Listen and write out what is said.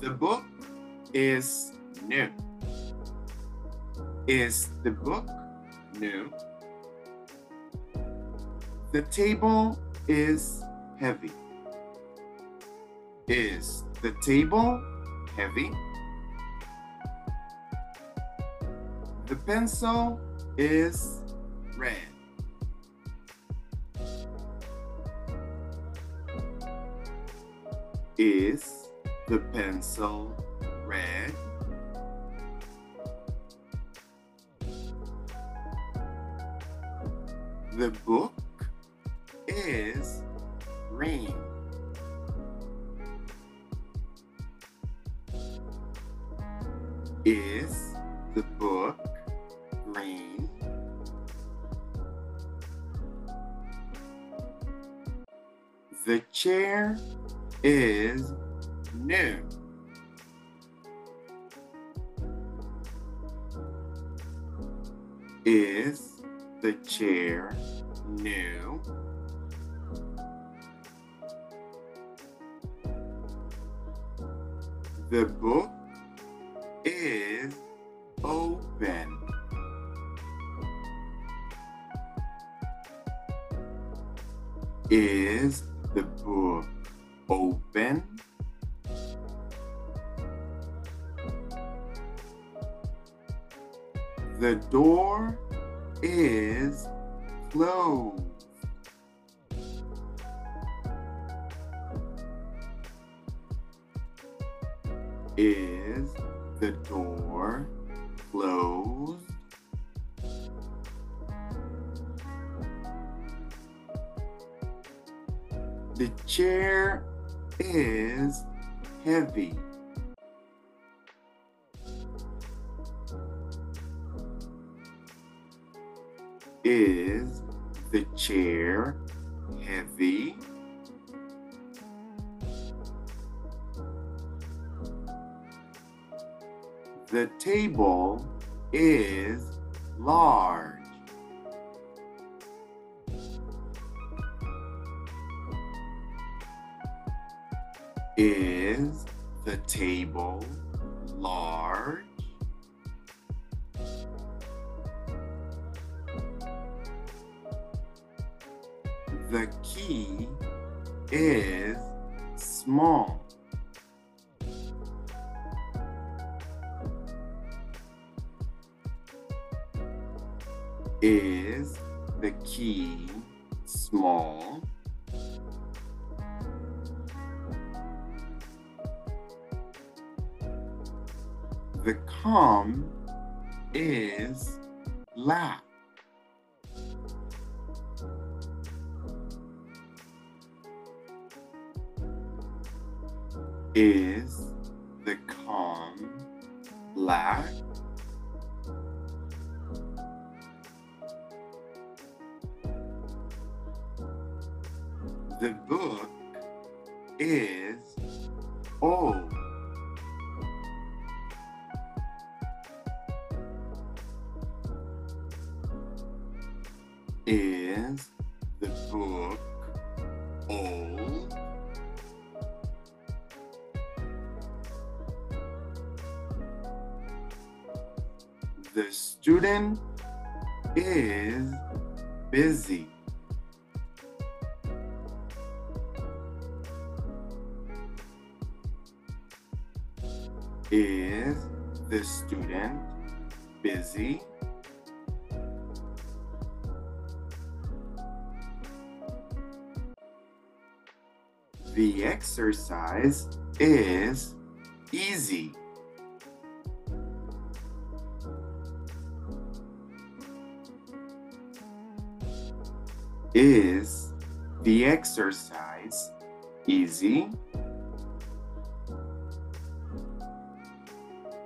The book is new. Is the book new? The table is heavy. Is the table heavy? The pencil is red. Is the pencil red? The book is green. Is the book green? The chair is new. Is the chair new? The book is open. Is the book open? The door is closed. Is the door closed? The chair is heavy. Is the chair heavy? The table is large. Is the table large? The key is small. Is the key small? The comb is black. Is the calm black? The book is old. Is the book old? The student is busy. Is the student busy? The exercise is easy. Is the exercise easy?